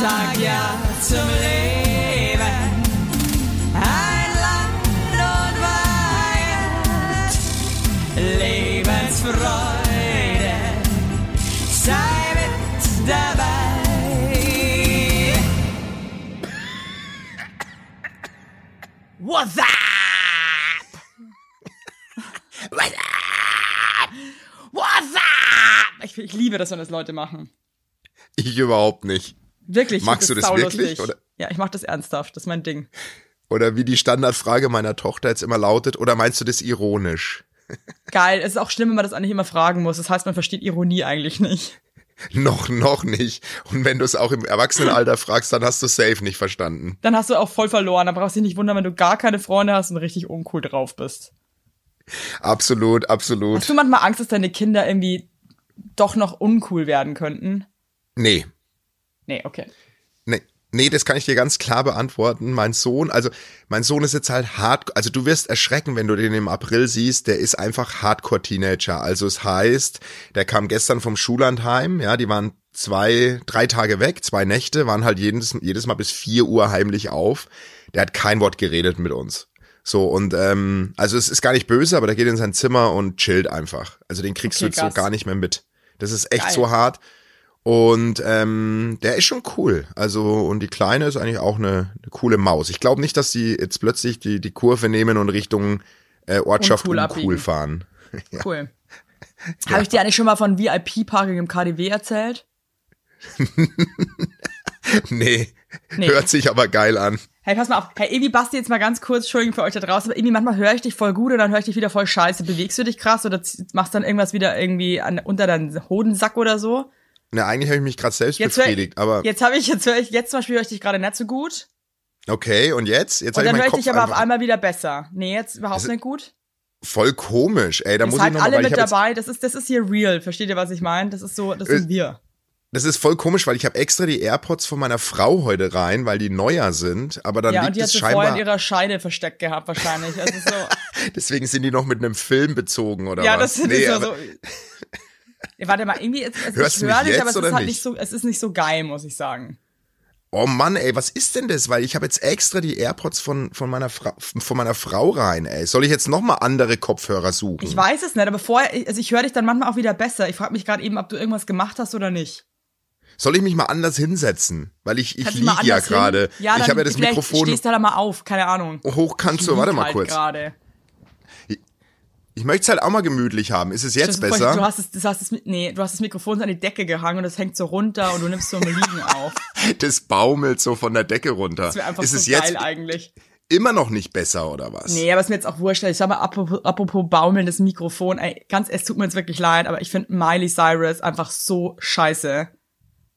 sag ja zum Leben. Ein Land und Weihend, Lebensfreude, sei mit dabei. What's up? What's up? Ich liebe das, wenn das Leute machen. Ich überhaupt nicht. Wirklich. ich Magst find du das wirklich, oder? Ja, ich mach das ernsthaft. Das ist mein Ding. Oder wie die Standardfrage meiner Tochter jetzt immer lautet, oder meinst du das ironisch? Geil. Es ist auch schlimm, wenn man das eigentlich immer fragen muss. Das heißt, man versteht Ironie eigentlich nicht. Noch, noch nicht. Und wenn du es auch im Erwachsenenalter fragst, dann hast du safe nicht verstanden. Dann hast du auch voll verloren. Dann brauchst du dich nicht wundern, wenn du gar keine Freunde hast und richtig uncool drauf bist. Absolut, Hast absolut. du manchmal Angst, dass deine Kinder irgendwie doch noch uncool werden könnten? Nee, Nee, okay. Nee, nee, das kann ich dir ganz klar beantworten. Mein Sohn, also mein Sohn ist jetzt halt hart, also du wirst erschrecken, wenn du den im April siehst, der ist einfach Hardcore-Teenager. Also es heißt, der kam gestern vom Schulland heim, ja, die waren zwei, drei Tage weg, zwei Nächte, waren halt jedes, jedes Mal bis vier Uhr heimlich auf. Der hat kein Wort geredet mit uns. So, und ähm, also es ist gar nicht böse, aber der geht in sein Zimmer und chillt einfach. Also den kriegst Okay, du jetzt so gar nicht mehr mit. Das ist echt Geil. so hart. Und ähm, der ist schon cool. Also, und die Kleine ist eigentlich auch eine, eine coole Maus. Ich glaube nicht, dass sie jetzt plötzlich die, die Kurve nehmen und Richtung äh, Ortschaft Uncool uncool, abbiegen. fahren. Cool. Habe ich dir eigentlich schon mal von VIP-Parking im KDW erzählt? nee, Nee. hört sich aber geil an. Hey, pass mal auf. Hey, irgendwie Basti, jetzt mal ganz kurz, Entschuldigung für euch da draußen, aber irgendwie manchmal höre ich dich voll gut und dann höre ich dich wieder voll scheiße. Bewegst du dich krass oder machst dann irgendwas wieder irgendwie an, unter deinen Hodensack oder so? Ne, eigentlich habe ich mich gerade selbst Jetzt befriedigt, aber jetzt habe ich, jetzt höre ich, jetzt zum Beispiel höre ich dich gerade nicht so gut. okay, und jetzt? Jetzt Und ich dann höre ich dich aber auf einmal wieder besser. Nee, jetzt überhaupt nicht gut. voll komisch, ey, da muss ich seid noch mal, alle ich mit dabei. Das ist, das ist hier real. Versteht ihr, was ich meine? Das ist so, das Äh, sind wir. das ist voll komisch, weil ich habe extra die AirPods von meiner Frau heute rein, weil die neuer sind, aber dann Ja, und liegt die hat es sie vorher in scheinbar, ihrer Scheide versteckt gehabt, wahrscheinlich. Also so. deswegen sind die noch mit einem Film bezogen oder ja, was? das, das nee, ja aber, so. Warte mal, irgendwie, es, es, Hörst ich du mich höre dich, jetzt aber es ist halt nicht? nicht so, es ist nicht so geil, muss ich sagen. Oh Mann, ey, was ist denn das? Weil ich habe jetzt extra die AirPods von, von, meiner, Fra von meiner Frau rein, ey. Soll ich jetzt noch mal andere Kopfhörer suchen? Ich weiß es nicht, aber vorher, also ich höre dich dann manchmal auch wieder besser. Ich frage mich gerade eben, ob du irgendwas gemacht hast oder nicht. Soll ich mich mal anders hinsetzen? Weil ich, ich Kannst du liege ja gerade. Ja, ich habe ja das Mikrofon stehst du da mal auf, keine Ahnung. hochkant Ich so. Warte mal halt kurz. Gerade. Ich möchte es halt auch mal gemütlich haben. Ist es jetzt besser? Du hast es, du hast es, mit- nee, du hast das Mikrofon an die Decke gehangen und das hängt so runter und du nimmst so Liegen auf. Das baumelt so von der Decke runter. Das wäre einfach ist so es jetzt geil eigentlich. immer noch nicht besser oder was? Nee, aber ist mir jetzt auch wurscht. Ich sag mal, apropos, apropos baumelndes Mikrofon, ey, ganz, es tut mir jetzt wirklich leid, aber ich finde Miley Cyrus einfach so scheiße.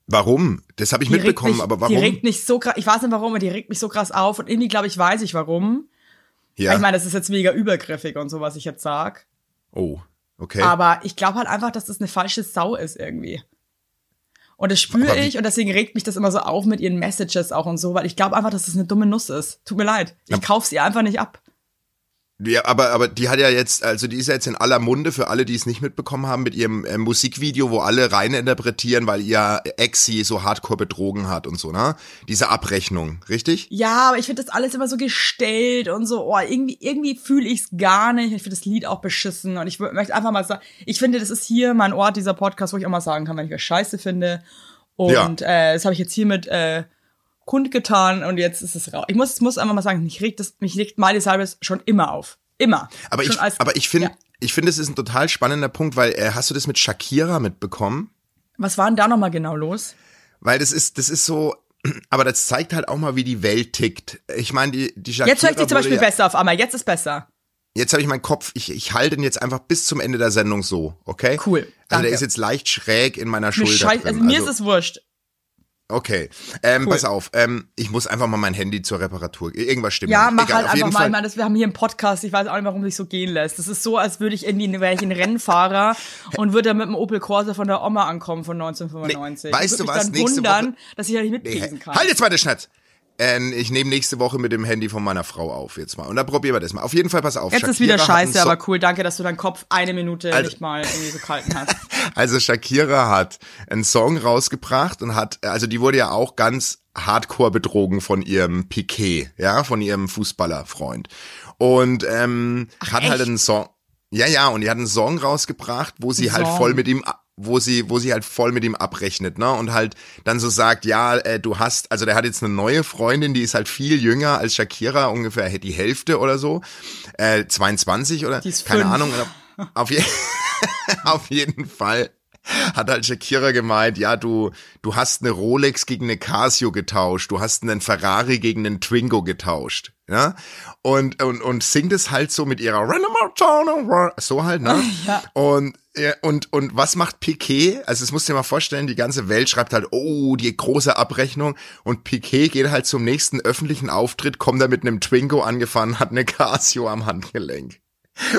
Warum? Das habe ich Die mitbekommen, mich, aber Die warum? regt mich so krass, ich weiß nicht warum, aber die regt mich so krass auf und irgendwie glaube ich, weiß ich warum. Ja. Ich meine, das ist jetzt mega übergriffig und so, was ich jetzt sag. oh, okay. Aber ich glaube halt einfach, dass das eine falsche Sau ist irgendwie. Und das spüre ich und deswegen regt mich das immer so auf mit ihren Messages auch und so, weil ich glaube einfach, dass das eine dumme Nuss ist. Tut mir leid. Ich Ja. kauf's ihr einfach nicht ab. Ja, aber, aber die hat ja jetzt, also die ist ja jetzt in aller Munde für alle, die es nicht mitbekommen haben, mit ihrem äh, Musikvideo, wo alle rein interpretieren, weil ihr Ex sie so hardcore betrogen hat und so, ne? Diese Abrechnung, richtig? Ja, aber ich finde das alles immer so gestellt und so, oh, irgendwie, irgendwie fühle ich's gar nicht. Ich finde das Lied auch beschissen und ich möchte einfach mal sagen, ich finde, das ist hier mein Ort, dieser Podcast, wo ich auch mal sagen kann, wenn ich was scheiße finde. Und äh, das habe ich jetzt hiermit äh, kundgetan und jetzt ist es raus. Ich muss, muss einfach mal sagen, mich regt das, mich regt Miley Cyrus schon immer auf. Immer. Aber schon ich, als- aber ich finde, Ja. ich finde, es ist ein total spannender Punkt, weil äh, hast du das mit Shakira mitbekommen? Was war denn da nochmal genau los? Weil das ist, das ist so, aber das zeigt halt auch mal, wie die Welt tickt. Ich meine, die, die Shakira Jetzt höre ich dich zum Beispiel ja, besser auf einmal. Jetzt ist besser. Jetzt habe ich meinen Kopf, ich, ich halte ihn jetzt einfach bis zum Ende der Sendung so, okay? Cool, Also danke. der ist jetzt leicht schräg in meiner Schulter scheiß, also mir ist es wurscht. Okay, ähm, Cool. pass auf, ähm, ich muss einfach mal mein Handy zur Reparatur. Irgendwas stimmt. Ja, mach Egal, halt einfach mal. Ich meine, das, wir haben hier einen Podcast. Ich weiß auch nicht, warum sich so gehen lässt. Das ist so, als würde ich irgendwie, wäre ich ein Rennfahrer und würde dann mit dem Opel Corsa von der Oma ankommen von 1995. Nee, weißt ich du was? dann Nächste wundern, Woche- dass ich da nicht Nee, mitlesen kann. halt jetzt mal den Schnatz. Äh, ich nehme nächste Woche mit dem Handy von meiner Frau auf jetzt mal. Und dann probieren wir das mal. Auf jeden Fall, pass auf. Jetzt ist Shakira wieder hat einen scheiße, Song- aber cool. Danke, dass du deinen Kopf eine Minute Also- nicht mal irgendwie so kalten hast. Also Shakira hat einen Song rausgebracht und hat, also die wurde ja auch ganz hardcore betrogen von ihrem Piquet, ja, von ihrem Fußballerfreund. Und ähm, hat halt echt? einen Song, ja, ja, und die hat einen Song rausgebracht, wo sie halt Song. voll mit ihm wo sie, wo sie halt voll mit ihm abrechnet, ne? Und halt dann so sagt, ja, äh, du hast, also der hat jetzt eine neue Freundin, die ist halt viel jünger als Shakira, ungefähr die Hälfte oder so, äh, 22 oder keine fünf. Ahnung. Auf, je auf jeden Fall hat halt Shakira gemeint, ja, du, du hast eine Rolex gegen eine Casio getauscht, du hast einen Ferrari gegen einen Twingo getauscht, ja, und, und, und singt es halt so mit ihrer so halt, ne, Ja. und, ja, und, und was macht Piquet? Also, das musst du dir mal vorstellen, die ganze Welt schreibt halt, oh, die große Abrechnung. Und Piquet geht halt zum nächsten öffentlichen Auftritt, kommt da mit einem Twingo angefahren, hat eine Casio am Handgelenk.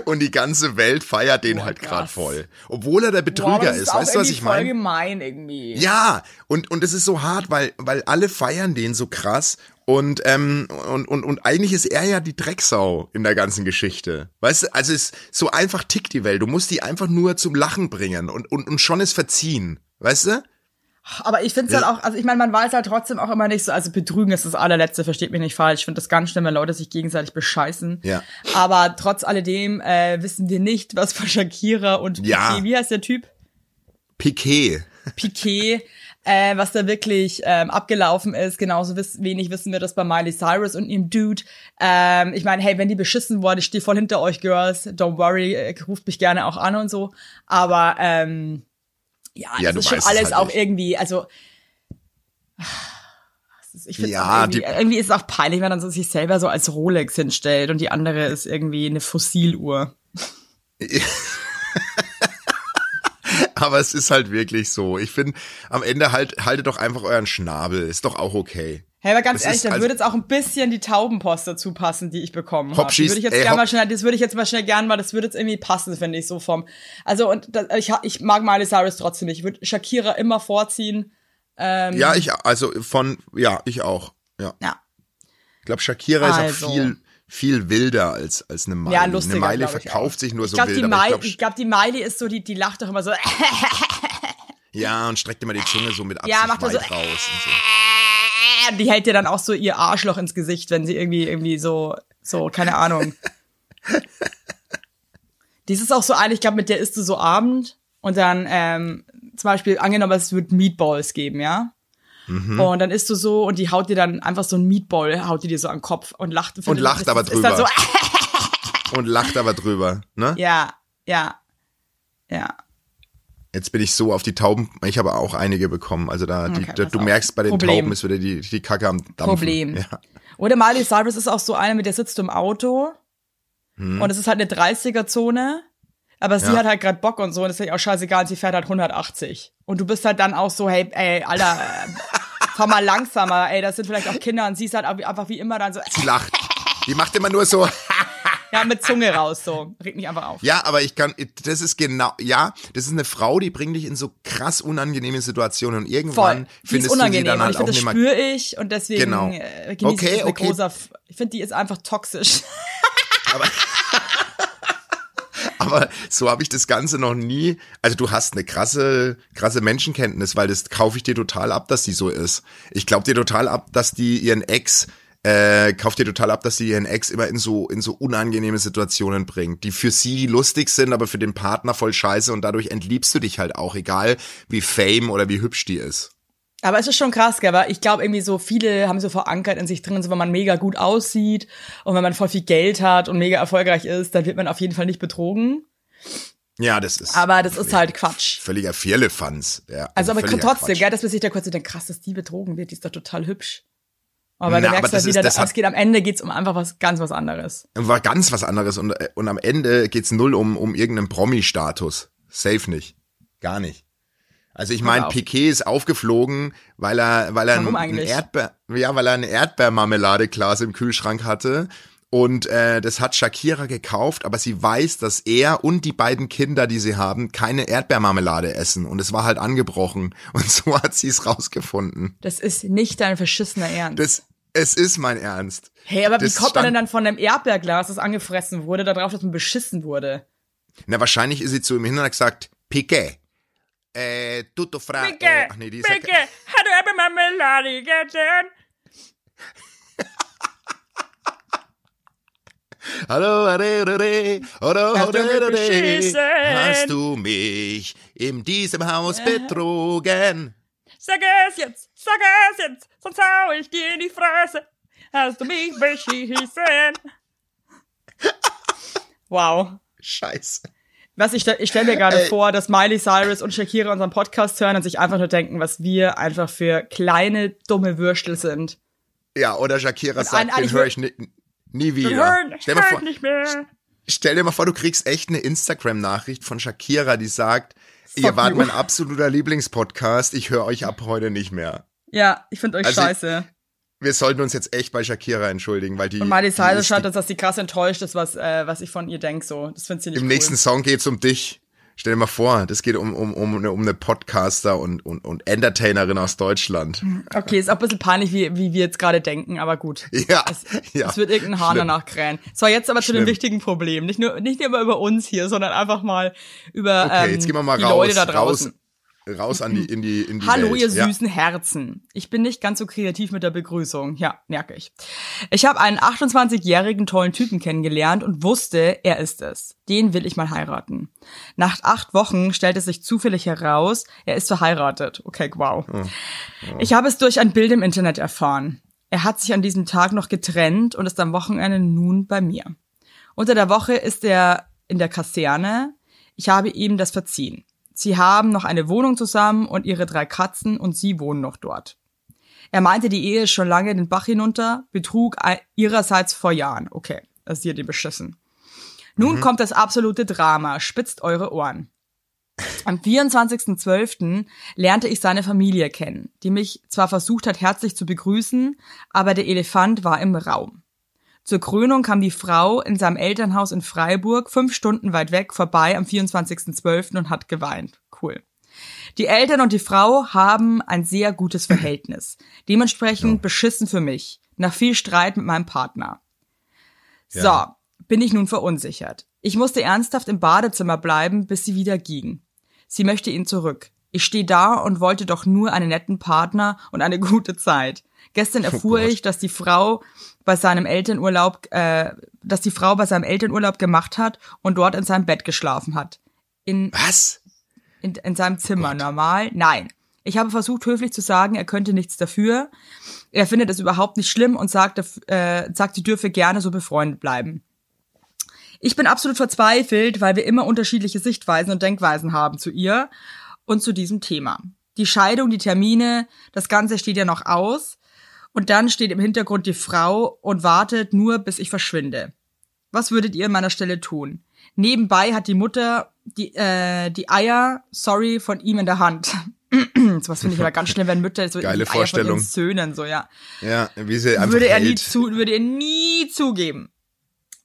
Und die ganze Welt feiert den Boah, halt gerade voll. Obwohl er der Betrüger das ist. auch Weißt du, was ich voll meine? gemein irgendwie. Ja, und, und es ist so hart, weil, weil alle feiern den so krass. Und, ähm, und, und, und eigentlich ist er ja die Drecksau in der ganzen Geschichte. Weißt du, also es so einfach tickt die Welt. Du musst die einfach nur zum Lachen bringen und, und, und schon ist verziehen. Weißt du? Aber ich finde es halt auch, also ich meine, man weiß halt trotzdem auch immer nicht so, also Betrügen ist das allerletzte, versteht mich nicht falsch. Ich finde das ganz schlimm, wenn Leute sich gegenseitig bescheißen. Ja. Aber trotz alledem äh, wissen wir nicht, was von Shakira und Piquet, Ja. wie heißt der Typ? Piquet. Piquet, äh, was da wirklich ähm, abgelaufen ist. Genauso wiss, wenig wissen wir das bei Miley Cyrus und ihrem Dude. Ähm, ich meine, hey, wenn die beschissen worden, ich stehe voll hinter euch, Girls. Don't worry, äh, ruft mich gerne auch an und so. Aber ähm, ja, Ja, das ist schon alles halt auch nicht. irgendwie, also ich finde Ja, irgendwie, die- irgendwie ist es auch peinlich, wenn man so sich selber so als Rolex hinstellt und die andere ist irgendwie eine Fossiluhr. Aber es ist halt wirklich so. Ich finde, am Ende halt, haltet doch einfach euren Schnabel. Ist doch auch okay. Hey, aber ganz Das ehrlich, ist da also- würde jetzt auch ein bisschen die Taubenpost dazu passen, die ich bekommen habe. Hoppschieß, würde ich jetzt ey, mal schnell, das würde ich jetzt mal schnell gern, weil das würde jetzt irgendwie passen, finde ich so vom. Also und das, ich, ich mag Miley Cyrus trotzdem nicht. Ich würde Shakira immer vorziehen. Ähm, Ja, ich, also von, ja, ich auch. Ja. Ja. Ich glaube, Shakira ist Also. auch viel, viel wilder als, als eine Miley. Ja, lustiger, Eine Miley glaub verkauft sich nur Ich so glaube, die, wild. Miley- ich ich glaub, glaub, die Miley ist so, die, die lacht doch immer so. ja, und streckt immer die Zunge so mit Absicht Ja, macht weit so- raus. Und so. die hält dir dann auch so ihr Arschloch ins Gesicht, wenn sie irgendwie, irgendwie so, so, keine Ahnung. Dies ist auch so eine, ich glaube, mit der isst du so Abend und dann, ähm, zum Beispiel, angenommen, es wird Meatballs geben, ja? Mhm. Und dann isst du so und die haut dir dann einfach so ein Meatball, haut die dir so an den Kopf und lacht. Und lacht das aber dann so, Und lacht aber drüber, ne? ja, ja, ja. Jetzt bin ich so auf die Tauben, ich habe auch einige bekommen. Also da, die, Okay, da du auf. merkst, bei den Problem. Tauben ist wieder die, die Kacke am Dampfen. Problem. Ja. Oder Miley Cyrus ist auch so eine, mit der sitzt du im Auto Hm. und es ist halt eine 30er-Zone, aber sie Ja. hat halt gerade Bock und so und ist ja auch scheißegal, und sie fährt halt 180. Und du bist halt dann auch so, hey, ey, Alter, fahr mal langsamer, ey, das sind vielleicht auch Kinder und sie ist halt einfach wie immer dann so, Die lacht. Die macht immer nur so, ja, mit Zunge raus, so. Regt mich einfach auf. ja, aber ich kann, das ist genau, ja, das ist eine Frau, die bringt dich in so krass unangenehme Situationen und Voll. irgendwann Die ist findest du sie dann halt ich auch das nicht mehr. spüre ich und deswegen Genau. äh, genieße Okay, ich das okay. großer, ich finde, die ist einfach toxisch. Aber so habe ich das Ganze noch nie. Also du hast eine krasse, krasse Menschenkenntnis, weil das kaufe ich dir total ab, dass die so ist. Ich glaube dir total ab, dass die ihren Ex, äh, kauft dir total ab, dass sie ihren Ex immer in so, in so unangenehme Situationen bringt, die für sie lustig sind, aber für den Partner voll scheiße und dadurch entliebst du dich halt auch, egal wie fame oder wie hübsch die ist. Aber es ist schon krass, gell? weil ich glaube irgendwie so viele haben so verankert in sich drin, so wenn man mega gut aussieht und wenn man voll viel Geld hat und mega erfolgreich ist, dann wird man auf jeden Fall nicht betrogen. Ja, das ist. Aber das ist halt Quatsch. Völliger Firlefanz. Ja, Also aber völliger trotzdem, Quatsch. gell, dass man sich da kurz so denkt, krass, dass die betrogen wird, die ist doch total hübsch. Aber Na, du aber merkst das halt ist- wieder, das das es geht am Ende geht's um einfach was ganz was anderes. war ganz was anderes und, äh, und am Ende geht's null um, um irgendeinen Promi-Status. Safe nicht. Gar nicht. Also ich meine. Piquet ist aufgeflogen, weil er, weil er Warum ein, ein? Erdbeer, ja, weil er ein Erdbeermarmeladeglas im Kühlschrank hatte. Und äh, das hat Shakira gekauft, aber sie weiß, dass er und die beiden Kinder, die sie haben, keine Erdbeermarmelade essen. Und es war halt angebrochen. Und so hat sie es rausgefunden. Das ist nicht dein verschissener Ernst. Das, Es ist mein Ernst. Hey, aber wie Das kommt man denn dann von einem Erdbeerglas, das angefressen wurde, darauf, dass man beschissen wurde? Na, wahrscheinlich ist sie zu ihm hin und hat gesagt, Piqué. Äh, tutto fra... Äh, ach nee, die du eben Marmelade gegessen? Hallo, are, are, are, hallo, Hast du mich are, are, beschissen? Hast du mich in diesem Haus betrogen? Sag es jetzt, sag es jetzt, sonst hau ich dir in die Fresse. Hast du mich beschissen? Wow. Scheiße. Was ich, ich stelle mir gerade Ey. vor, dass Miley Cyrus und Shakira unseren Podcast hören und sich einfach nur denken, was wir einfach für kleine, dumme Würstel sind. Ja, oder Shakira ein- sagt, den eigentlich höre ich nie, nie wieder. Hören, Stell, mal hört vor, nicht mehr. stell dir mal vor, du kriegst echt eine Instagram-Nachricht von Shakira, die sagt, ihr Fuck wart you. mein absoluter Lieblingspodcast, ich höre euch ab heute nicht mehr. Ja, ich finde euch Also- scheiße. Wir sollten uns jetzt echt bei Shakira entschuldigen, weil die, Und Miley Cyrus schreibt, die, uns, dass sie krass enttäuscht ist, was, äh, was ich von ihr denk so. Das findet sie nicht im cool. nächsten Song geht's um dich. Stell dir mal vor, das geht um, um, um, eine, um eine Podcaster und, und, und Entertainerin aus Deutschland. Okay, ist auch ein bisschen peinlich, wie, wie wir jetzt gerade denken, aber gut. Ja, ja. Es wird irgendein Hahn Schlimm. danach krähen. So, jetzt aber zu den Schlimm. wichtigen Problemen. Nicht nur, nicht nur über uns hier, sondern einfach mal über Okay, ähm, jetzt gehen wir mal die raus, Leute da draußen. raus, raus an die, in die, in die Hallo, Welt. ihr Ja. süßen Herzen. Ich bin nicht ganz so kreativ mit der Begrüßung. Ja, merke ich. Ich habe einen 28-jährigen tollen Typen kennengelernt und wusste, er ist es. Den will ich mal heiraten. Nach acht Wochen stellte sich zufällig heraus, er ist verheiratet. Okay, wow. Ich habe es durch ein Bild im Internet erfahren. Er hat sich an diesem Tag noch getrennt und ist am Wochenende nun bei mir. Unter der Woche ist er in der Kaserne. Ich habe ihm das verziehen. Sie haben noch eine Wohnung zusammen und ihre drei Katzen und sie wohnen noch dort. Er meinte, die Ehe ist schon lange den Bach hinunter, Betrug ei- ihrerseits vor Jahren. Okay, das ist hier die beschissen. Nun kommt das absolute Drama. Spitzt eure Ohren. Am 24.12. lernte ich seine Familie kennen, die mich zwar versucht hat, herzlich zu begrüßen, aber der Elefant war im Raum. Zur Krönung kam die Frau in seinem Elternhaus in Freiburg, fünf Stunden weit weg, vorbei am 24.12. und hat geweint. Cool. Die Eltern und die Frau haben ein sehr gutes Verhältnis. Dementsprechend beschissen für mich. Nach viel Streit mit meinem Partner. So, Ja. bin ich nun verunsichert. Ich musste ernsthaft im Badezimmer bleiben, bis sie wieder ging. Sie möchte ihn zurück. Ich stehe da und wollte doch nur einen netten Partner und eine gute Zeit. Gestern erfuhr Gott. ich, dass die Frau bei seinem Elternurlaub, äh, dass die Frau bei seinem Elternurlaub gemacht hat und dort in seinem Bett geschlafen hat. In, Was? in, in seinem Zimmer. Normal? Nein. Ich habe versucht, höflich zu sagen, er könnte nichts dafür. Er findet es überhaupt nicht schlimm und sagt, äh, sagt, sie dürfe gerne so befreundet bleiben. Ich bin absolut verzweifelt, weil wir immer unterschiedliche Sichtweisen und Denkweisen haben zu ihr und zu diesem Thema. Die Scheidung, die Termine, das Ganze steht ja noch aus. Und dann steht im Hintergrund die Frau und wartet nur, bis ich verschwinde. Was würdet ihr an meiner Stelle tun? Nebenbei hat die Mutter die, äh, die Eier, sorry, von ihm in der Hand. so was finde ich aber ganz schlimm, wenn Mütter so Geile die Eier von Vorstellung. ihren Söhnen, so, ja. Ja, wie sie einfach Würde er nie hält. zu, würde er nie zugeben.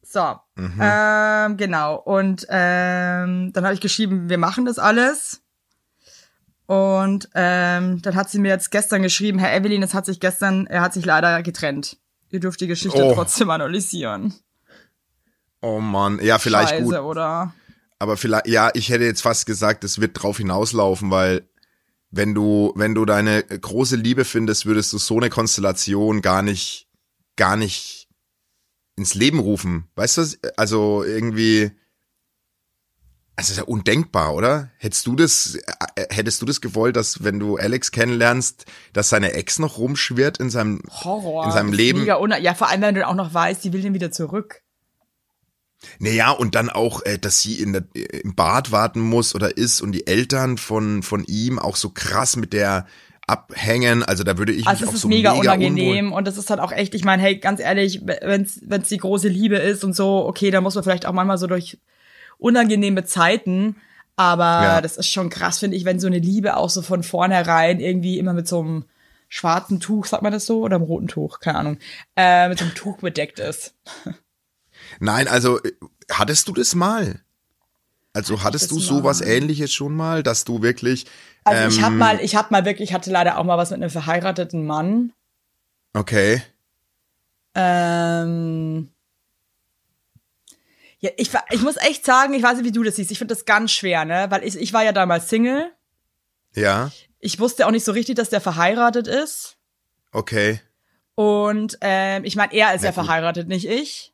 So, Mhm. ähm, genau. Und ähm, dann habe ich geschrieben, wir machen das alles. Und ähm, dann hat sie mir jetzt gestern geschrieben, Herr Evelyn, es hat sich gestern, er hat sich leider getrennt. Ihr dürft die Geschichte Oh. trotzdem analysieren. Oh Mann, ja, vielleicht Scheiße, gut. oder? Aber vielleicht, ja, ich hätte jetzt fast gesagt, es wird drauf hinauslaufen, weil wenn du, wenn du deine große Liebe findest, würdest du so eine Konstellation gar nicht, gar nicht ins Leben rufen. Weißt du, was? also irgendwie, also ist ja undenkbar, oder? Hättest du das, äh, hättest du das gewollt, dass wenn du Alex kennenlernst, dass seine Ex noch rumschwirrt in seinem, Horror. in seinem Leben? Ja, vor allem, wenn du auch noch weißt, die will den wieder zurück. Naja, und dann auch, äh, dass sie in der, im Bad warten muss oder ist und die Eltern von, von ihm auch so krass mit der abhängen. Also da würde ich Also mich es auch ist so mega, mega, unangenehm unwohl. und das ist halt auch echt, ich meine, hey, ganz ehrlich, wenn's wenn's die große Liebe ist und so, okay, dann muss man vielleicht auch manchmal so durch unangenehme Zeiten, aber Ja. das ist schon krass, finde ich, wenn so eine Liebe auch so von vornherein irgendwie immer mit so einem schwarzen Tuch, sagt man das so, oder einem roten Tuch, keine Ahnung, äh, mit so einem Tuch bedeckt ist. Nein, also äh, hattest du das mal? Also hattest du sowas mal? ähnliches schon mal, dass du wirklich, Also ich ähm, hab mal, ich hab mal wirklich, ich hatte leider auch mal was mit einem verheirateten Mann. okay, Ähm, ja, ich, ich muss echt sagen, ich weiß nicht, wie du das siehst. Ich finde das ganz schwer, ne? Weil ich, ich war ja damals Single. Ja, Ich wusste auch nicht so richtig, dass der verheiratet ist. okay. Und ähm, ich meine, er ist ja gut. verheiratet, nicht ich.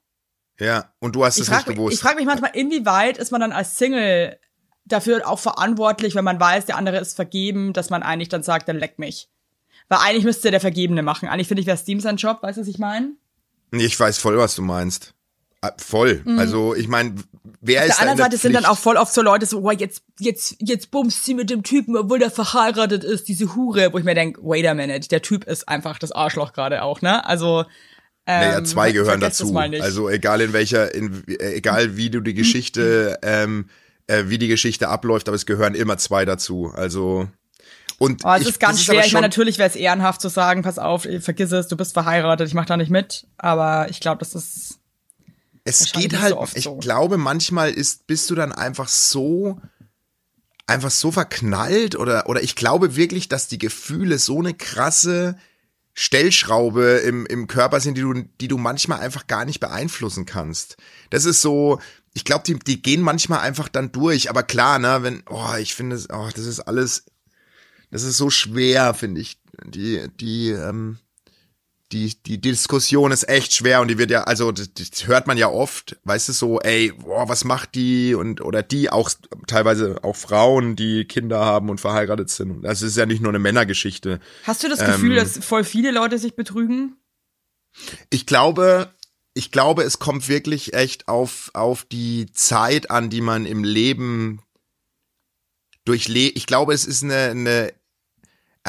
Ja, und du hast Ich es nicht frage gewusst. ich frag mich manchmal, inwieweit ist man dann als Single dafür auch verantwortlich, wenn man weiß, der andere ist vergeben, dass man eigentlich dann sagt, dann leck mich. Weil eigentlich müsste der Vergebene machen. Eigentlich finde ich, wäre Steam sein Job, weißt du, was ich meine? Ich weiß voll, was du meinst. Ah, Voll. Also, ich meine, wer Mhm. Auf ist der da anderen in der Seite sind dann auch voll oft so Leute so, oh, jetzt, jetzt, jetzt bummst sie mit dem Typen, obwohl der verheiratet ist, diese Hure, wo ich mir denke, wait a minute, der Typ ist einfach das Arschloch gerade auch, ne? Also, ähm, Naja, zwei gehören dazu. Also egal in welcher, in, äh, egal wie du die Geschichte, ähm, äh, wie die Geschichte abläuft, aber es gehören immer zwei dazu. Also und Oh, es ist ganz das schwer. aber ich meine, natürlich wäre es ehrenhaft zu sagen, pass auf, vergiss es, du bist verheiratet, ich mach da nicht mit. Aber ich glaube, das ist. Es geht halt. so ich so. glaube, manchmal ist bist du dann einfach so einfach so verknallt oder oder ich glaube wirklich, dass die Gefühle so eine krasse Stellschraube im, im Körper sind, die du, die du manchmal einfach gar nicht beeinflussen kannst. Das ist so, ich glaube, die, die gehen manchmal einfach dann durch. Aber klar, ne, wenn, oh, ich finde, es- oh, das ist alles, das ist so schwer, finde ich. Die, die, ähm, die, die Diskussion ist echt schwer und die wird ja, also das, das hört man ja oft, weißt du, so, ey, boah, was macht die und oder die auch teilweise auch Frauen, die Kinder haben und verheiratet sind. Das ist ja nicht nur eine Männergeschichte. Hast du das Gefühl, Ähm, dass voll viele Leute sich betrügen? Ich glaube, ich glaube, es kommt wirklich echt auf, auf die Zeit an, die man im Leben durchlebt. Ich glaube, es ist eine, eine,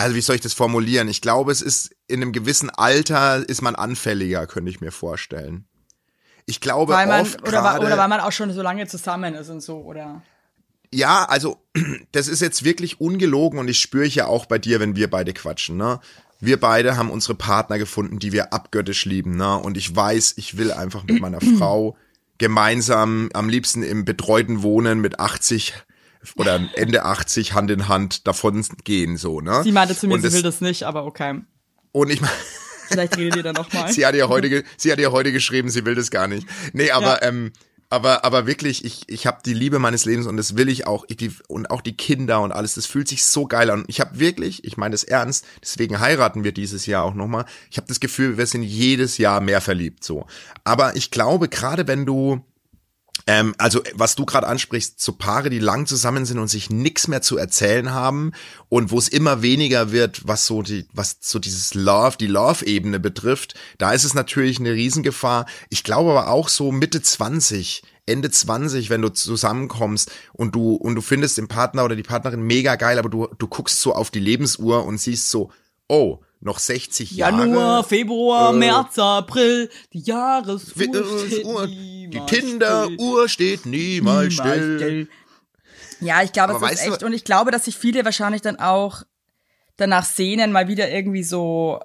also wie soll ich das formulieren? Ich glaube, es ist in einem gewissen Alter ist man anfälliger, könnte ich mir vorstellen. Ich glaube Weil man, oft oder, gerade, oder weil man auch schon so lange zusammen ist und so, oder? ja, also das ist jetzt wirklich ungelogen und ich spüre ich ja auch bei dir, wenn wir beide quatschen, ne? Wir beide haben unsere Partner gefunden, die wir abgöttisch lieben, ne? Und ich weiß, ich will einfach mit meiner Frau gemeinsam, am liebsten im betreuten Wohnen mit 80 oder Ende 80 Hand in Hand davon gehen, so, ne? Sie meinte zu mir, und sie das- will das nicht, aber okay. Und ich Vielleicht redet ihr da noch mal. Sie hat ja heute, sie hat ja heute geschrieben, sie will das gar nicht. Nee, aber Ja. ähm, aber aber wirklich, ich ich habe die Liebe meines Lebens und das will ich auch ich, die, und auch die Kinder und alles. Das fühlt sich so geil an. Ich habe wirklich, ich meine das ernst. Deswegen heiraten wir dieses Jahr auch noch mal. Ich habe das Gefühl, wir sind jedes Jahr mehr verliebt so. Aber ich glaube, gerade wenn du ähm, also was du gerade ansprichst, so Paare, die lang zusammen sind und sich nix mehr zu erzählen haben und wo es immer weniger wird, was so die, was so dieses Love, die Love-Ebene betrifft, da ist es natürlich eine Riesengefahr. Ich glaube aber auch so Mitte 20, Ende 20, wenn du zusammenkommst und du und du findest den Partner oder die Partnerin mega geil, aber du du guckst so auf die Lebensuhr und siehst so, oh, noch 60 Jahre. Januar, Februar, Äh, März, April, die Jahresuhr äh, steht Uhr, die Tinderuhr steht niemals still. still. Ja, ich glaube, es ist weißt du- echt, und ich glaube, dass sich viele wahrscheinlich dann auch danach sehnen, mal wieder irgendwie so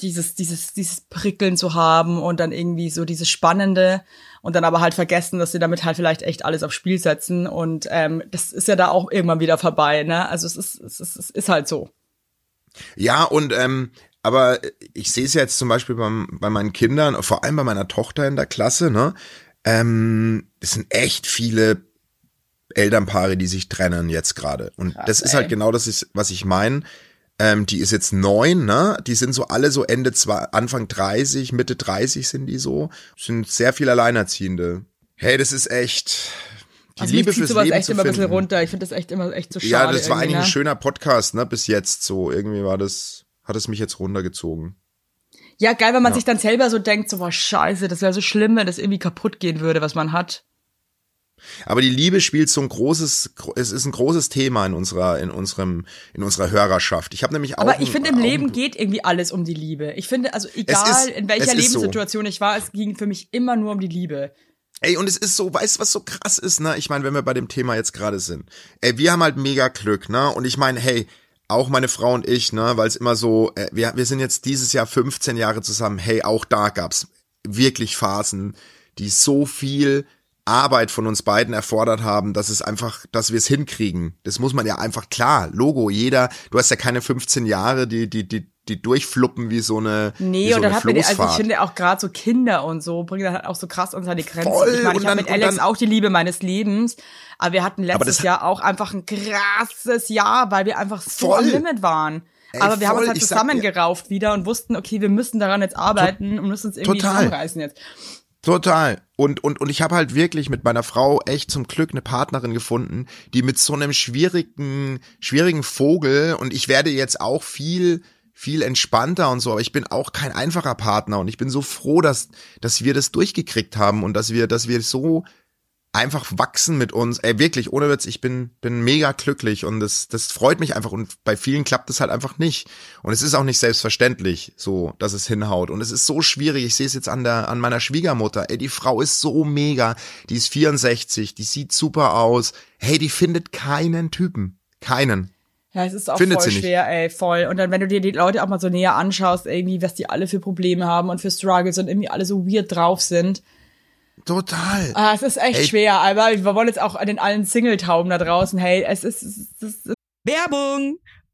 dieses, dieses, dieses Prickeln zu haben und dann irgendwie so dieses Spannende und dann aber halt vergessen, dass sie damit halt vielleicht echt alles aufs Spiel setzen und ähm, das ist ja da auch irgendwann wieder vorbei, ne? Also es ist, es ist, es ist halt so. Ja, und ähm, aber ich sehe es ja jetzt zum Beispiel beim, bei meinen Kindern, vor allem bei meiner Tochter in der Klasse, ne? Ähm, es sind echt viele Elternpaare, die sich trennen jetzt gerade. Und das ist ey. halt genau das, ist, was ich meine. Ähm, die ist jetzt neun, ne? Die sind so alle so Ende zwei, Anfang 30, Mitte 30 sind die so. Sind sehr viel Alleinerziehende. Hey, das ist echt. Die Also Liebe fürs sowas Leben echt zu immer ein bisschen runter. Ich finde das echt immer echt so schade. Ja, das war eigentlich ein ne? schöner Podcast, ne? Bis jetzt so. Irgendwie war das, hat es mich jetzt runtergezogen. Ja, geil, wenn man Ja. sich dann selber so denkt, so, boah, scheiße, das wäre so schlimm, wenn das irgendwie kaputt gehen würde, was man hat. Aber die Liebe spielt so ein großes, gro- es ist ein großes Thema in unserer, in unserem, in unserer Hörerschaft. Ich habe nämlich auch. Aber ich ein- finde, im Leben ein- geht irgendwie alles um die Liebe. Ich finde, also egal ist- in welcher ist so. Lebenssituation ich war, es ging für mich immer nur um die Liebe. Ey, und es ist so, weißt du, was so krass ist, ne? Ich meine, wenn wir bei dem Thema jetzt gerade sind. Ey, wir haben halt mega Glück, ne? Und ich meine, hey, auch meine Frau und ich, ne? Weil es immer so, äh, wir, wir sind jetzt dieses Jahr 15 Jahre zusammen. Hey, auch da gab's wirklich Phasen, die so viel Arbeit von uns beiden erfordert haben, dass es einfach, dass wir es hinkriegen. Das muss man ja einfach klar, Logo, jeder, du hast ja keine 15 Jahre, die, die, die, die durchfluppen wie so eine Nee, wie so und dann hat man, also ich finde auch gerade so Kinder und so bringen dann halt auch so krass unter die Grenze. Voll, ich meine, ich habe mit Alex dann- auch die Liebe meines Lebens, aber wir hatten letztes das- Jahr auch einfach ein krasses Jahr, weil wir einfach so Voll. am Limit waren. Ey, aber wir haben uns voll, halt ich sag zusammengerauft wieder und wussten, okay, wir müssen daran jetzt arbeiten und müssen uns irgendwie Total. zusammenreißen jetzt. Total. Und, und, und ich habe halt wirklich mit meiner Frau echt zum Glück eine Partnerin gefunden, die mit so einem schwierigen, schwierigen Vogel und ich werde jetzt auch viel, viel entspannter und so, aber ich bin auch kein einfacher Partner und ich bin so froh, dass, dass wir das durchgekriegt haben und dass wir, dass wir so einfach wachsen mit uns. Ey, wirklich, ohne Witz, ich bin, bin mega glücklich und das, das freut mich einfach und bei vielen klappt es halt einfach nicht. Und es ist auch nicht selbstverständlich so, dass es hinhaut. Und es ist so schwierig. Ich sehe es jetzt an der, an meiner Schwiegermutter. Ey, die Frau ist so mega. Die ist 64, die sieht super aus. Hey, die findet keinen Typen. Keinen. Ja, es ist auch Findet voll sie nicht. schwer, ey, voll. Und dann, wenn du dir die Leute auch mal so näher anschaust, irgendwie, was die alle für Probleme haben und für Struggles und irgendwie alle so weird drauf sind. Total. Ah, es ist echt Ey. schwer, aber wir wollen jetzt auch an den allen Single-Tauben da draußen, hey, es ist, es ist, es ist Werbung!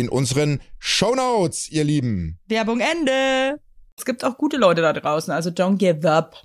in unseren Shownotes, ihr Lieben. Werbung Ende. Es gibt auch gute Leute da draußen, also don't give up.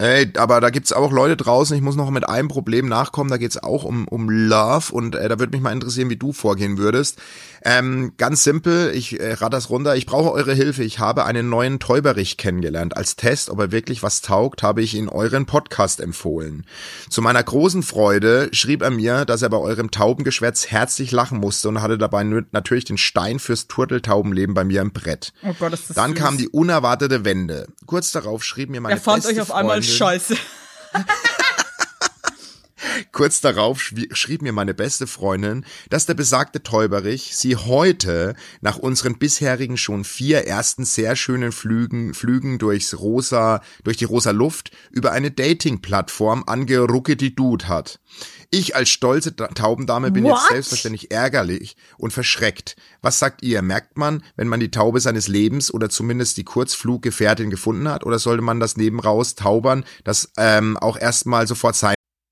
Ey, aber da gibt's auch Leute draußen, ich muss noch mit einem Problem nachkommen, da geht's auch um, um Love und äh, da würde mich mal interessieren, wie du vorgehen würdest. Ähm, ganz simpel, ich äh, rate das runter, ich brauche eure Hilfe, ich habe einen neuen Täuberich kennengelernt. Als Test, ob er wirklich was taugt, habe ich ihn euren Podcast empfohlen. Zu meiner großen Freude schrieb er mir, dass er bei eurem Taubengeschwätz herzlich lachen musste und hatte dabei natürlich den Stein fürs Turteltaubenleben bei mir im Brett. Oh Gott, ist das Dann süß. kam die unerwartete Wende. Kurz darauf schrieb mir meine Er fand beste euch auf einmal Freundin, scheiße. Kurz darauf schrieb mir meine beste Freundin, dass der besagte Täuberich sie heute nach unseren bisherigen schon vier ersten sehr schönen Flügen, Flügen durchs rosa, durch die rosa Luft über eine Dating-Plattform angerucketidut hat. Ich als stolze Ta- Taubendame bin What? jetzt selbstverständlich ärgerlich und verschreckt. Was sagt ihr? Merkt man, wenn man die Taube seines Lebens oder zumindest die Kurzfluggefährtin gefunden hat? Oder sollte man das nebenraus taubern, das ähm, auch erstmal sofort sein?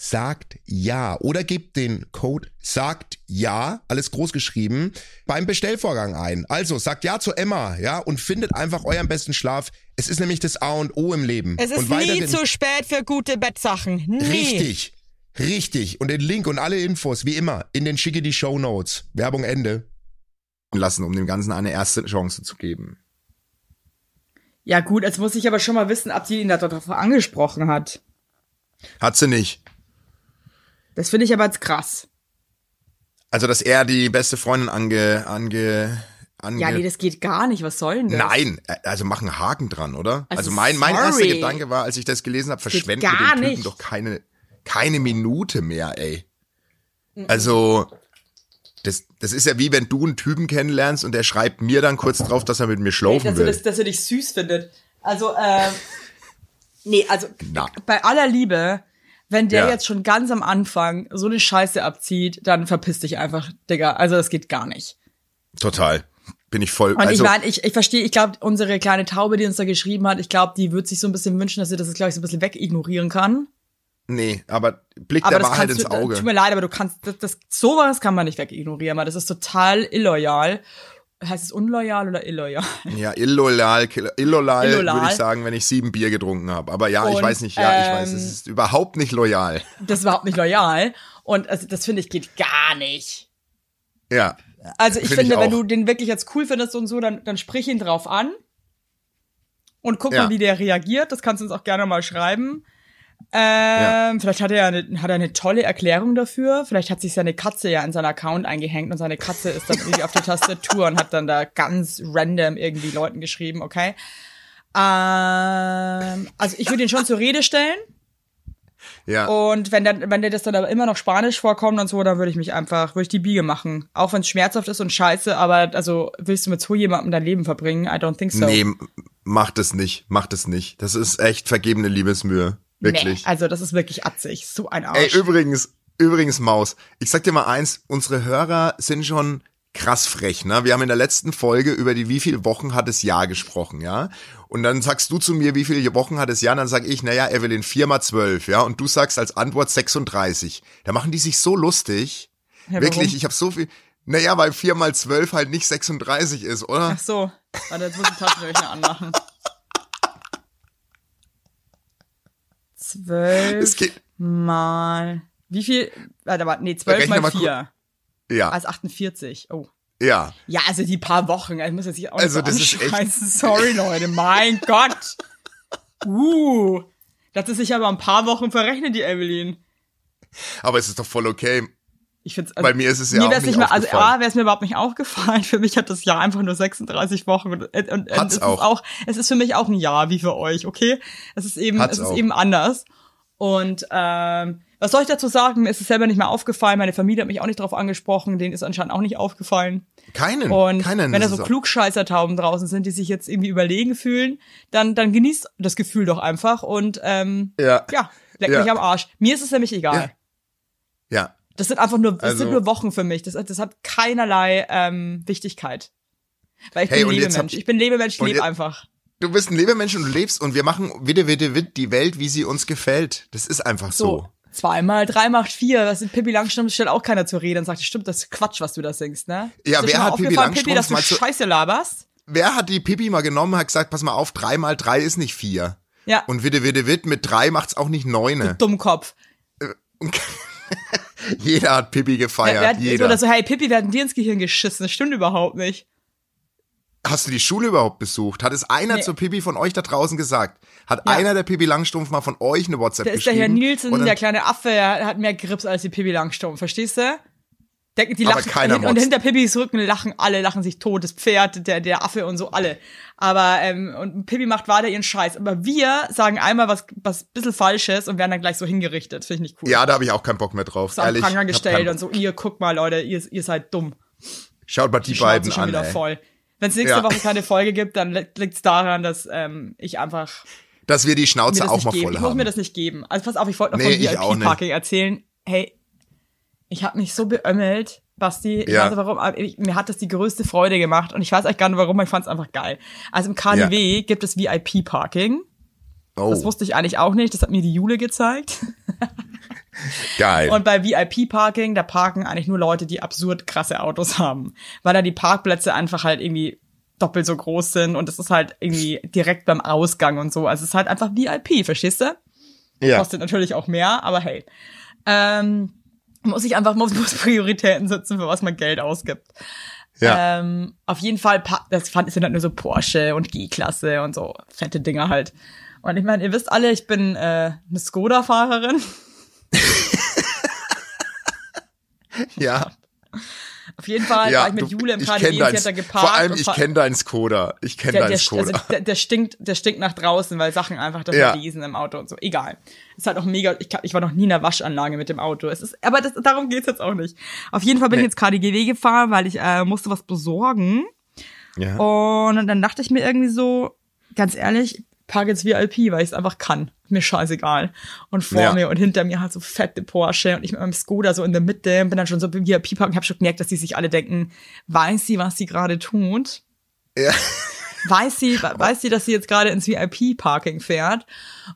sagt ja oder gebt den Code sagt ja, alles groß geschrieben, beim Bestellvorgang ein. Also sagt ja zu Emma, ja, und findet einfach euren besten Schlaf. Es ist nämlich das A und O im Leben. Es ist und nie zu spät für gute Bettsachen. Nie. Richtig. Richtig. Und den Link und alle Infos, wie immer, in den schicke die Show Notes. Werbung Ende. lassen, um dem Ganzen eine erste Chance zu geben. Ja gut, jetzt muss ich aber schon mal wissen, ob die ihn darauf angesprochen hat. Hat sie nicht. Das finde ich aber jetzt krass. Also, dass er die beste Freundin ange, ange, ange Ja, nee, das geht gar nicht. Was soll denn das? Nein, äh, also mach einen Haken dran, oder? Also Also, mein, mein erster. Gedanke war, als ich das gelesen habe, verschwenden wir den Typen nicht. doch keine, keine Minute mehr, ey. Also, das, das ist ja wie wenn du einen Typen kennenlernst und der schreibt mir dann kurz drauf, dass er mit mir schlafen dass, will. er das, dass er dich süß findet. Also, ähm, nee, also Na. bei aller Liebe, wenn der Ja. jetzt schon ganz am Anfang so eine Scheiße abzieht, dann verpiss dich einfach, Digga. Also das geht gar nicht. Total. Bin ich voll. Und also, ich meine, ich, ich verstehe, ich glaube, unsere kleine Taube, die uns da geschrieben hat, ich glaube, die wird sich so ein bisschen wünschen, dass sie das, glaube ich, so ein bisschen wegignorieren kann. nee, aber Blick Aber der das Wahrheit ins du, Auge. tut mir leid, aber du kannst, das, das, sowas kann man nicht wegignorieren, weil das ist total illoyal. Heißt es unloyal oder illoyal? Ja, illoyal, illoyal, Illoyal. würde ich sagen, wenn ich sieben Bier getrunken habe. Aber ja, ich Und, weiß nicht, ja, ich weiß, ähm, es ist überhaupt nicht loyal. Das ist überhaupt nicht loyal. Und also, das finde ich geht gar nicht. Ja. Also ich Find finde, ich wenn du den wirklich jetzt cool findest und so, dann, dann sprich ihn drauf an. Und guck Ja. mal, wie der reagiert. Das kannst du uns auch gerne mal schreiben. Ähm, Vielleicht hat er, ja eine, hat er eine tolle Erklärung dafür. Vielleicht hat sich seine Katze ja in seinen Account eingehängt und seine Katze ist dann irgendwie auf der Tastatur und hat dann da ganz random irgendwie Leuten geschrieben, okay? Ähm, also ich würde ihn schon zur Rede stellen. Ja. Und wenn der, wenn der das dann aber immer noch Spanisch vorkommt und so, dann würde ich mich einfach, würde ich die Biege machen. Auch wenn es schmerzhaft ist und scheiße, aber also willst du mit so jemandem dein Leben verbringen? I don't think so. Nee, mach das nicht, mach das nicht. Das ist echt vergebene Liebesmühe. Wirklich. Nee, also das ist wirklich atzig. So ein Arsch. Ey, übrigens, übrigens, Maus, ich sag dir mal eins, unsere Hörer sind schon krass frech, ne? Wir haben in der letzten Folge über die wie viele Wochen hat es Jahr gesprochen, ja? Und dann sagst du zu mir, wie viele Wochen hat es Jahr? Und dann sag ich, naja, Evelyn, vier mal zwölf, ja? Und du sagst als Antwort 36. Da machen die sich so lustig. Ja, Wirklich, ich habe so viel. Naja, weil vier mal zwölf halt nicht 36 ist, oder? Ach so. Warte, jetzt muss ich Taschenrechner anmachen. Zwölf mal. Wie viel? Warte, warte, nee, zwölf mal mal vier. Ja, Also 48. Oh. ja. Ja, also die paar Wochen, ich muss jetzt nicht auch Also, das ist echt-. Sorry, Leute, mein Gott. Uh, das ist sich aber ein paar Wochen verrechnet, die Evelyn. Aber es ist doch voll okay. Ich find's, Bei mir ist es ja mir auch wär's nicht mehr, also. A, wäre es mir überhaupt nicht aufgefallen. Für mich hat das Jahr einfach nur 36 Wochen und, und, und Hat's es auch. ist auch, es ist für mich auch ein Jahr wie für euch, okay? Es ist eben, Hat's es ist auch. eben anders. Und ähm, was soll ich dazu sagen? Mir ist es selber nicht mehr aufgefallen. Meine Familie hat mich auch nicht drauf angesprochen. Denen ist anscheinend auch nicht aufgefallen. Keinen. Und keinen. wenn da so Klugscheißertauben draußen sind, die sich jetzt irgendwie überlegen fühlen, dann, dann genießt das Gefühl doch einfach und ähm, Ja. ja, leck Ja. mich am Arsch. Mir ist es nämlich egal. Ja. Das sind einfach nur, das Also- sind nur Wochen für mich. Das, das hat keinerlei ähm, Wichtigkeit. Weil ich Hey, bin Lebemensch. ich- Ich bin Lebemensch, ich lebe einfach. Du bist ein Lebemensch und du lebst und wir machen witte, witte, witt die Welt, wie sie uns gefällt. Das ist einfach So. so. Zweimal, drei macht vier. Das sind Pippi Langstrumpf, stellt auch keiner zur Rede und sagt, stimmt, das ist Quatsch, was du da singst, ne? Ja, wer hat Pippi aufgefallen, Pippi, dass Langstrumpf du mal zu- Scheiße laberst? Wer hat die Pipi mal genommen, hat gesagt, pass mal auf, drei mal drei ist nicht vier. Ja, Und witte, witte, witt, mit drei macht's auch nicht neune. Dummkopf. Jeder hat Wer, gefeiert, wer, jeder. oder so, hey, Pippi, wir hatten dir ins Gehirn geschissen. Das stimmt überhaupt nicht. Hast du die Schule überhaupt besucht? Hat es einer Nee. zur Pipi von euch da draußen gesagt? Hat Ja. einer der Pipi Langstrumpf mal von euch eine WhatsApp Da ist der geschrieben? Herr Nielsen, der kleine Affe, er hat mehr Grips als die Pippi Langstrumpf, verstehst du? Der, die Aber lachen, keiner und, hinter Pippis Rücken lachen alle, lachen sich tot, das Pferd, der, der Affe und so alle. Aber, ähm, und Pippi macht weiter ihren Scheiß. Aber wir sagen einmal was, was bisschen Falsches und werden dann gleich so hingerichtet. Finde ich nicht cool. Ja, da habe ich auch keinen Bock mehr drauf. so Ehrlich, Pranger gestellt und so, ihr guckt mal, Leute, ihr, ihr seid dumm. Schaut mal die, Die beiden schon an. wieder Ey. voll. Wenn es nächste Ja. Woche keine Folge gibt, dann liegt es daran, dass ähm, ich einfach Dass wir die Schnauze auch mal geben. voll Ich muss haben. mir das nicht geben. Also pass auf, ich wollte noch Nee, von. VIP-Parking erzählen. Hey, ich habe mich so beömmelt, Basti. Ich Ja. weiß nicht warum, aber ich, mir hat das die größte Freude gemacht und ich weiß echt gar nicht warum, aber ich fand es einfach geil. Also im KDW gibt es VIP-Parking. oh, Das wusste ich eigentlich auch nicht. Das hat mir die Jule gezeigt. geil. Und bei VIP-Parking, da parken eigentlich nur Leute, die absurd krasse Autos haben. Weil da die Parkplätze einfach halt irgendwie doppelt so groß sind und es ist halt irgendwie direkt beim Ausgang und so. Also es ist halt einfach VIP, verstehst du? ja. Kostet natürlich auch mehr, aber hey. Ähm, muss ich einfach muss, muss Prioritäten setzen, für was man Geld ausgibt. ja. Ähm, auf jeden Fall, das fand ich sind halt nur so Porsche und G-Klasse und so fette Dinger halt. Und ich meine, ihr wisst alle, ich bin äh, eine Skoda-Fahrerin. ja. Auf jeden Fall ja, war ich mit Jule im da geparkt. Vor allem, ich kenne deinen Skoda. Ich kenne deinen Skoda. also der, der stinkt, der stinkt nach draußen, weil Sachen einfach da Ja. verlesen im Auto und so. Egal. Ist halt auch mega. Ich, ich war noch nie in der Waschanlage mit dem Auto. Es ist, aber das, darum geht's jetzt auch nicht. Auf jeden Fall bin Nee. ich jetzt KDGW gefahren, weil ich äh, musste was besorgen. ja. Und dann dachte ich mir irgendwie so, ganz ehrlich, park jetzt VIP, weil ich es einfach kann. Mir scheißegal. Und vor Ja. mir und hinter mir halt so fette Porsche und ich mit meinem Skoda so in der Mitte bin dann schon so VIP parken. Ich habe schon gemerkt, dass die sich alle denken, weiß sie, was sie gerade tut? Ja. Weiß sie, weiß sie, dass sie jetzt gerade ins VIP-Parking fährt?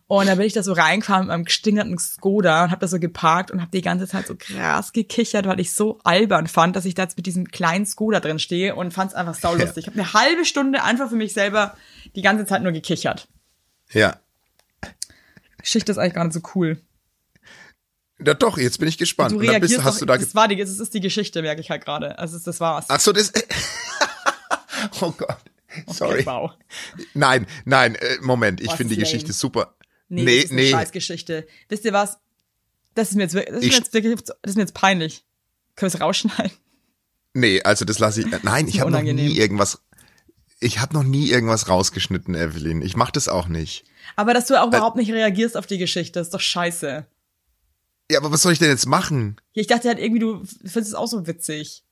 Und dann bin ich da so reingefahren mit meinem gestingerten Skoda und habe da so geparkt und habe die ganze Zeit so krass gekichert, weil ich so albern fand, dass ich da jetzt mit diesem kleinen Skoda drin stehe und fand es einfach saulustig. Ich habe eine halbe Stunde einfach für mich selber die ganze Zeit nur gekichert. Ja. Geschichte ist eigentlich gar nicht so cool. Ja, doch, jetzt bin ich gespannt. Du Und dann bist, hast doch, du da das war die, das ist die Geschichte, merke ich halt gerade. Also das war's. Ach so, das. oh Gott. Sorry. Okay, wow. Nein, nein, äh, Moment. Ich finde die. Geschichte super. Nee, nee, das ist eine nee. Scheißgeschichte. Wisst ihr was? Das ist mir jetzt, wirklich- das ist mir jetzt wirklich, das ist mir jetzt peinlich. Können wir es rausschneiden? Nee, also das lasse ich. Nein, ich habe noch nie irgendwas. Ich habe noch nie irgendwas rausgeschnitten, Evelyn. Ich mache das auch nicht. Aber dass du auch überhaupt nicht reagierst auf die Geschichte, ist doch scheiße. Ja, aber was soll ich denn jetzt machen? Ich dachte halt irgendwie, du findest es auch so witzig.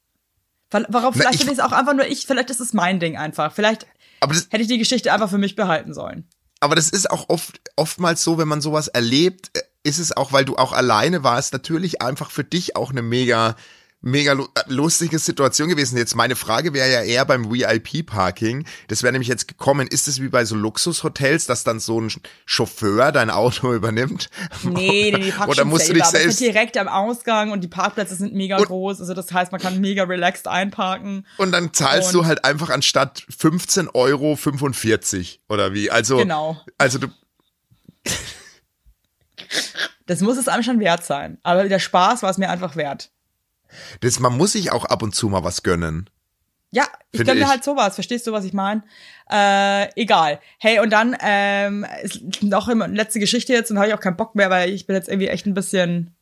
Warum, vielleicht ich- finde ich es auch einfach nur ich, vielleicht ist es mein Ding einfach. Vielleicht Aber das, hätte ich die Geschichte einfach für mich behalten sollen. aber das ist auch oft oftmals so, wenn man sowas erlebt, äh, ist es auch, weil du auch alleine warst, natürlich einfach für dich auch eine mega mega äh, lustige Situation gewesen. Jetzt meine Frage wäre ja eher beim VIP-Parking. Das wäre nämlich jetzt gekommen, ist es wie bei so Luxushotels, dass dann so ein Chauffeur dein Auto übernimmt? Nee, nee, die parken Oder musst du selber, dich aber es selbst sind direkt am Ausgang und die Parkplätze sind mega Und- groß. Also das heißt, man kann mega relaxed einparken. und dann zahlst Und- du halt einfach anstatt 15 Euro 45 oder wie? Also Genau. Also du Das muss es einem schon wert sein. Aber der Spaß war es mir einfach wert. Das man muss sich auch ab und zu mal was gönnen. Ja, ich Finde gönn mir ich. halt sowas. Verstehst du, was ich meine? Äh, egal. Hey, und dann ähm, ist noch immer letzte Geschichte jetzt und habe ich auch keinen Bock mehr, weil ich bin jetzt irgendwie echt ein bisschen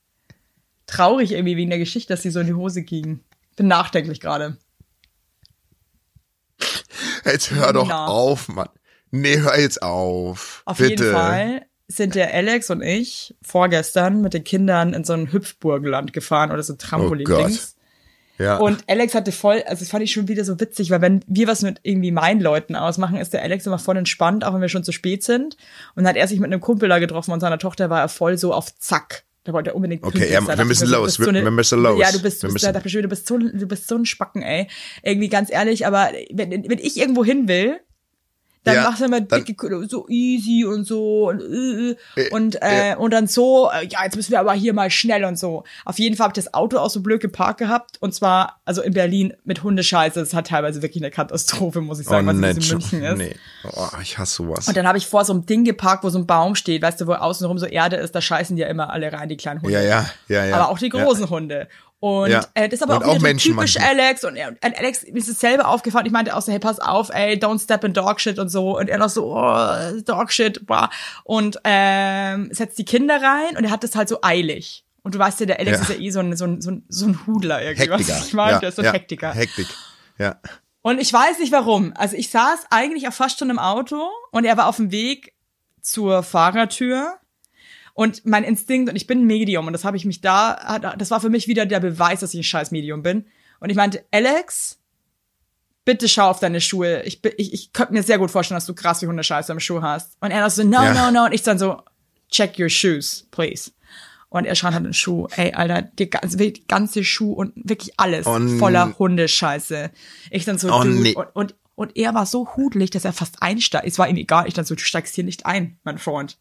traurig irgendwie wegen der Geschichte, dass die so in die Hose ging. Bin nachdenklich gerade. Jetzt hör doch Na. auf, Mann. Nee, hör jetzt auf. Auf Bitte. jeden Fall sind der Alex und ich vorgestern mit den Kindern in so ein Hüpfburgenland gefahren oder so Trampolin-Dings. Ja. Und Alex hatte voll, also das fand ich schon wieder so witzig, weil wenn wir was mit irgendwie meinen Leuten ausmachen, ist der Alex immer voll entspannt, auch wenn wir schon zu spät sind. Und dann hat er sich mit einem Kumpel da getroffen und seiner Tochter war er voll so auf Zack. Da wollte er unbedingt Okay, ja, wir müssen los, so eine- wir müssen los. Ja, du bist, du bist, da dachte ich du bist so, du bist so ein Spacken, ey. Irgendwie ganz ehrlich, aber wenn, wenn ich irgendwo hin will, dann Ja, machst du immer dicke, so easy und so und äh, Äh, und äh, und dann so, äh, ja, jetzt müssen wir aber hier mal schnell und so. Auf jeden Fall habe ich das Auto auch so blöd geparkt gehabt und zwar also in Berlin mit Hundescheiße. Das hat teilweise wirklich eine Katastrophe, muss ich oh, sagen, was nee, es in München ist. nee. Oh, ich hasse sowas. Und dann habe ich vor so einem Ding geparkt, wo so ein Baum steht, weißt du, wo außenrum so Erde ist, da scheißen die ja immer alle rein, die kleinen Hunde. ja, ja, ja, ja. Aber auch die ja. großen Hunde. Und Ja. äh, das ist aber Und auch, auch Menschen typisch manchmal. Alex. Und, und Alex mir ist es selber aufgefallen. Ich meinte auch so, hey, pass auf, ey, don't step in dog shit und so. Und er noch so, oh, dog shit, boah. Und ähm, setzt die Kinder rein und er hat das halt so eilig. Und du weißt ja, der Alex Ja. ist ja eh so ein, so ein, so ein, so ein Hudler irgendwie. Hektiker. Was ich meine, ja, der ist so ein ja, Hektiker. Hektik. Ja. Und ich weiß nicht warum. Also ich saß eigentlich auch fast schon im Auto und er war auf dem Weg zur Fahrertür. Und mein Instinkt, und ich bin ein Medium, und das habe ich mich da, das war für mich wieder der Beweis, dass ich ein scheiß Medium bin. Und ich meinte, Alex, bitte schau auf deine Schuhe. Ich, ich, ich könnte mir sehr gut vorstellen, dass du krass wie Hundescheiße am Schuh hast. Und er so, no, Ja. no, no. Und ich dann so, check your shoes, please. Und er schaut halt den Schuh. Ey, Alter, die ganze, die ganze Schuh und wirklich alles Und- voller Hundescheiße. Ich dann so, Oh, nee. und, und, und er war so hudelig, dass er fast einsteigt. Es war ihm egal. Ich dann so, du steigst hier nicht ein, mein Freund.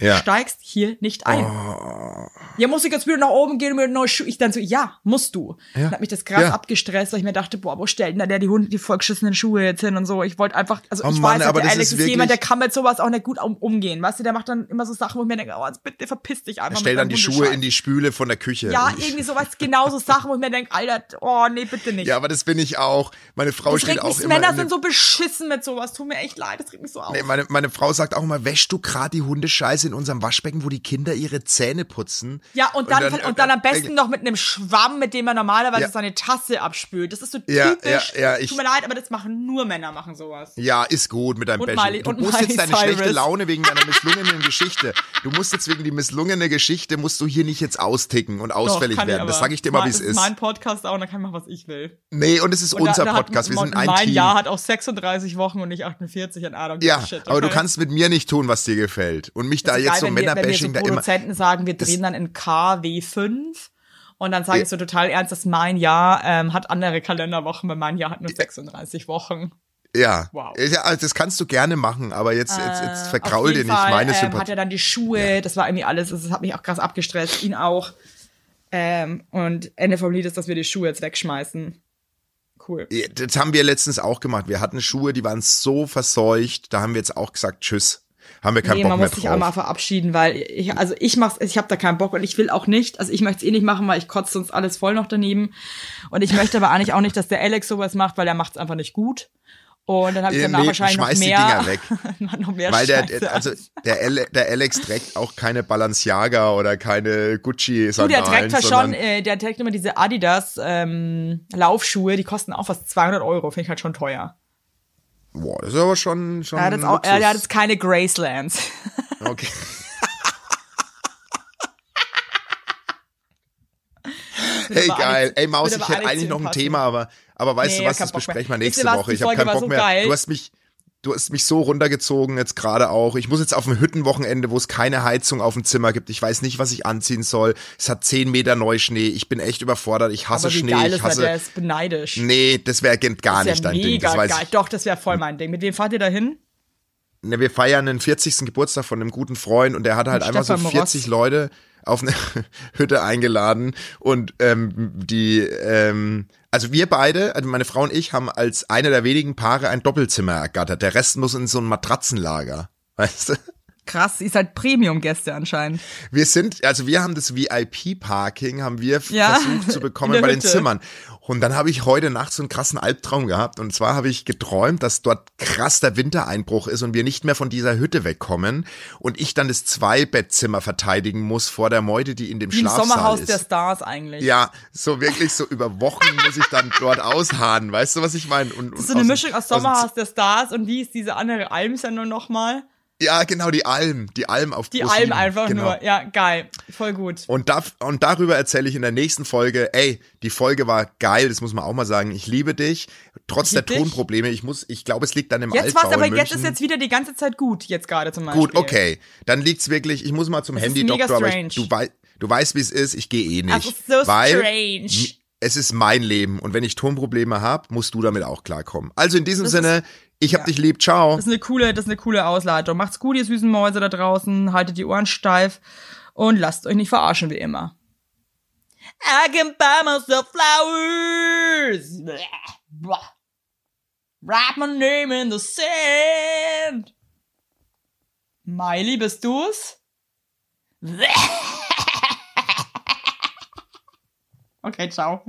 Ja. Steigst hier nicht ein. Oh. Ja, muss ich jetzt wieder nach oben gehen mit neuen Schuhen? Ich dann so, ja, musst du. Dann hat mich das krass Ja. abgestresst, weil ich mir dachte, boah, wo stellt denn da der die Hunde, die vollgeschissenen Schuhe jetzt hin und so. Ich wollte einfach, also Oh ich Mann, weiß, aber der das Alex ist ist, jemand, der kann mit sowas auch nicht gut um, umgehen. Weißt du, der macht dann immer so Sachen, wo ich mir denke, oh, jetzt bitte verpiss dich einfach. Stell mit dann die Schuhe in die Spüle von der Küche. Ja, irgendwie sowas, genau so Sachen, wo ich mir denke, Alter, oh, nee, bitte nicht. Ja, aber das bin ich auch. Meine Frau das steht auch mich, immer. Männer in sind so beschissen mit sowas. Tut mir echt leid, das regt mich so auf. Nee, meine, meine Frau sagt auch immer, wäschst du gerade die Hundescheiße in unserem Waschbecken, wo die Kinder ihre Zähne putzen? Ja, und dann, und dann, am besten äh, noch mit einem Schwamm, mit dem man normalerweise Ja. seine Tasse abspült. Das ist so typisch. ja, ja, ich- Tut mir leid, aber das machen nur Männer, machen sowas. Ja, ist gut mit deinem Und Bashing. Du und musst jetzt deine Cyrus. schlechte Laune wegen deiner misslungenen Geschichte. Du musst jetzt wegen die misslungene Geschichte, musst du hier nicht jetzt austicken und ausfällig Doch, werden. Das sage ich dir mal, wie es Das ist. mein Podcast auch, und da kann ich machen, was ich will. Nee, und es ist Und da- unser da hat Podcast. Wir sind mein- ein mein Team. Jahr hat auch 36 Wochen und nicht 48 an Ahnung. ja, Shit, aber du okay? kannst mit mir nicht tun, was dir gefällt. Und mich da Das ist jetzt geil, so Männerbashing da immer. Produzenten sagen, wir drehen dann in KW5 und dann sage Ja. ich so total ernst, dass mein Jahr ähm, hat andere Kalenderwochen, weil mein Jahr hat nur 36 Wochen. Ja. Wow. ja, also das kannst du gerne machen, aber jetzt, jetzt, jetzt Auf vergraul dir nicht Fall, meine ähm, hat Sympathie. er dann die Schuhe, das war irgendwie alles, das hat mich auch krass abgestresst, ihn auch. Ähm, und Ende vom Lied ist, dass wir die Schuhe jetzt wegschmeißen. Cool. Ja, Das haben wir letztens auch gemacht. Wir hatten Schuhe, die waren so verseucht, da haben wir jetzt auch gesagt, tschüss. Haben wir keinen nee, Bock man mehr muss sich auch mal drauf. verabschieden, weil ich, also ich mach's, ich habe da keinen Bock und ich will auch nicht, also ich möchte es eh nicht machen, weil ich kotze sonst alles voll noch daneben. Und ich möchte aber eigentlich auch nicht, dass der Alex sowas macht, weil er macht's einfach nicht gut. Und dann habe ich Ja, danach nee, wahrscheinlich noch mehr, Dinger weg. noch mehr Weil der, Scheiße. also der, Ale, der Alex trägt auch keine Balenciaga oder keine Gucci Du, der trägt zwar schon, äh, der trägt immer diese Adidas ähm, Laufschuhe, die kosten auch fast 200 Euro, finde ich halt schon teuer. Boah, das ist aber schon schon Er hat jetzt, auch, er hat jetzt keine Gracelands. Okay. Hey geil, ey Maus, ich hätte eigentlich noch ein. Thema, aber aber weißt Nee, du was, das besprechen wir nächste? Woche. Ich habe keinen Bock so mehr. geil. Du hast mich du hast mich so runtergezogen jetzt gerade auch. Ich muss jetzt auf ein Hüttenwochenende, wo es keine Heizung auf dem Zimmer gibt. Ich weiß nicht, was ich anziehen soll. Es hat 10 Meter Neuschnee. Ich bin echt überfordert. Ich hasse Aber wie Schnee. geil ich hasse der ist beneidisch. Nee, das wäre gar das nicht dein Ding. Das weiß geil. ich. Doch, das wäre voll mein Ding. Mit wem fahrt ihr da hin? Ne, wir feiern den 40. Geburtstag von einem guten Freund und der hatte halt Mit einfach so Stefan 40 Ross. Leute auf eine Hütte eingeladen und ähm, die, ähm, also wir beide, also meine Frau und ich, haben als eine der wenigen Paare ein Doppelzimmer ergattert. Der Rest muss in so ein Matratzenlager. Weißt du? Krass, ihr seid Premium-Gäste anscheinend. Wir sind, also wir haben das VIP-Parking, haben wir Ja, versucht zu bekommen bei den Hütte. Zimmern. Und dann habe ich heute Nacht so einen krassen Albtraum gehabt. Und zwar habe ich geträumt, dass dort krass der Wintereinbruch ist und wir nicht mehr von dieser Hütte wegkommen. Und ich dann das Zweibettzimmer verteidigen muss vor der Meute, die in dem Wie Schlafsaal Sommerhaus ist. der Stars eigentlich. ja, so wirklich so über Wochen muss ich dann dort ausharren. Weißt du, was ich meine? Und, Das ist so eine Mischung aus Sommerhaus der Stars und wie ist diese andere Almsendung nochmal? Ja, genau, die Alm. Die Alm auf Die Alm 7, einfach genau. nur. Ja, geil. Voll gut. Und, da, und darüber erzähle ich in der nächsten Folge. Ey, die Folge war geil, das muss man auch mal sagen. Ich liebe dich. Trotz Ich der lieb dich. Tonprobleme, ich muss, ich glaube, es liegt an dem Jetzt Altbau war's, aber jetzt ist jetzt wieder die ganze Zeit gut, jetzt gerade zum Beispiel. Gut, okay. Dann liegt's wirklich, ich muss mal zum Handy-Doktor, aber ich, du, wei du weißt, wie es ist, ich gehe eh nicht. Das ist so weil strange. Es ist mein Leben und wenn ich Tonprobleme habe, musst du damit auch klarkommen. Also in diesem Das Sinne, ich hab ja. dich lieb, ciao. Das ist eine coole, das ist eine coole Ausleitung. Macht's gut, ihr süßen Mäuse da draußen. Haltet die Ohren steif und lasst euch nicht verarschen wie immer. I can buy myself flowers. Blah. Write my name in the sand. Miley, bist du's? Okay, ciao.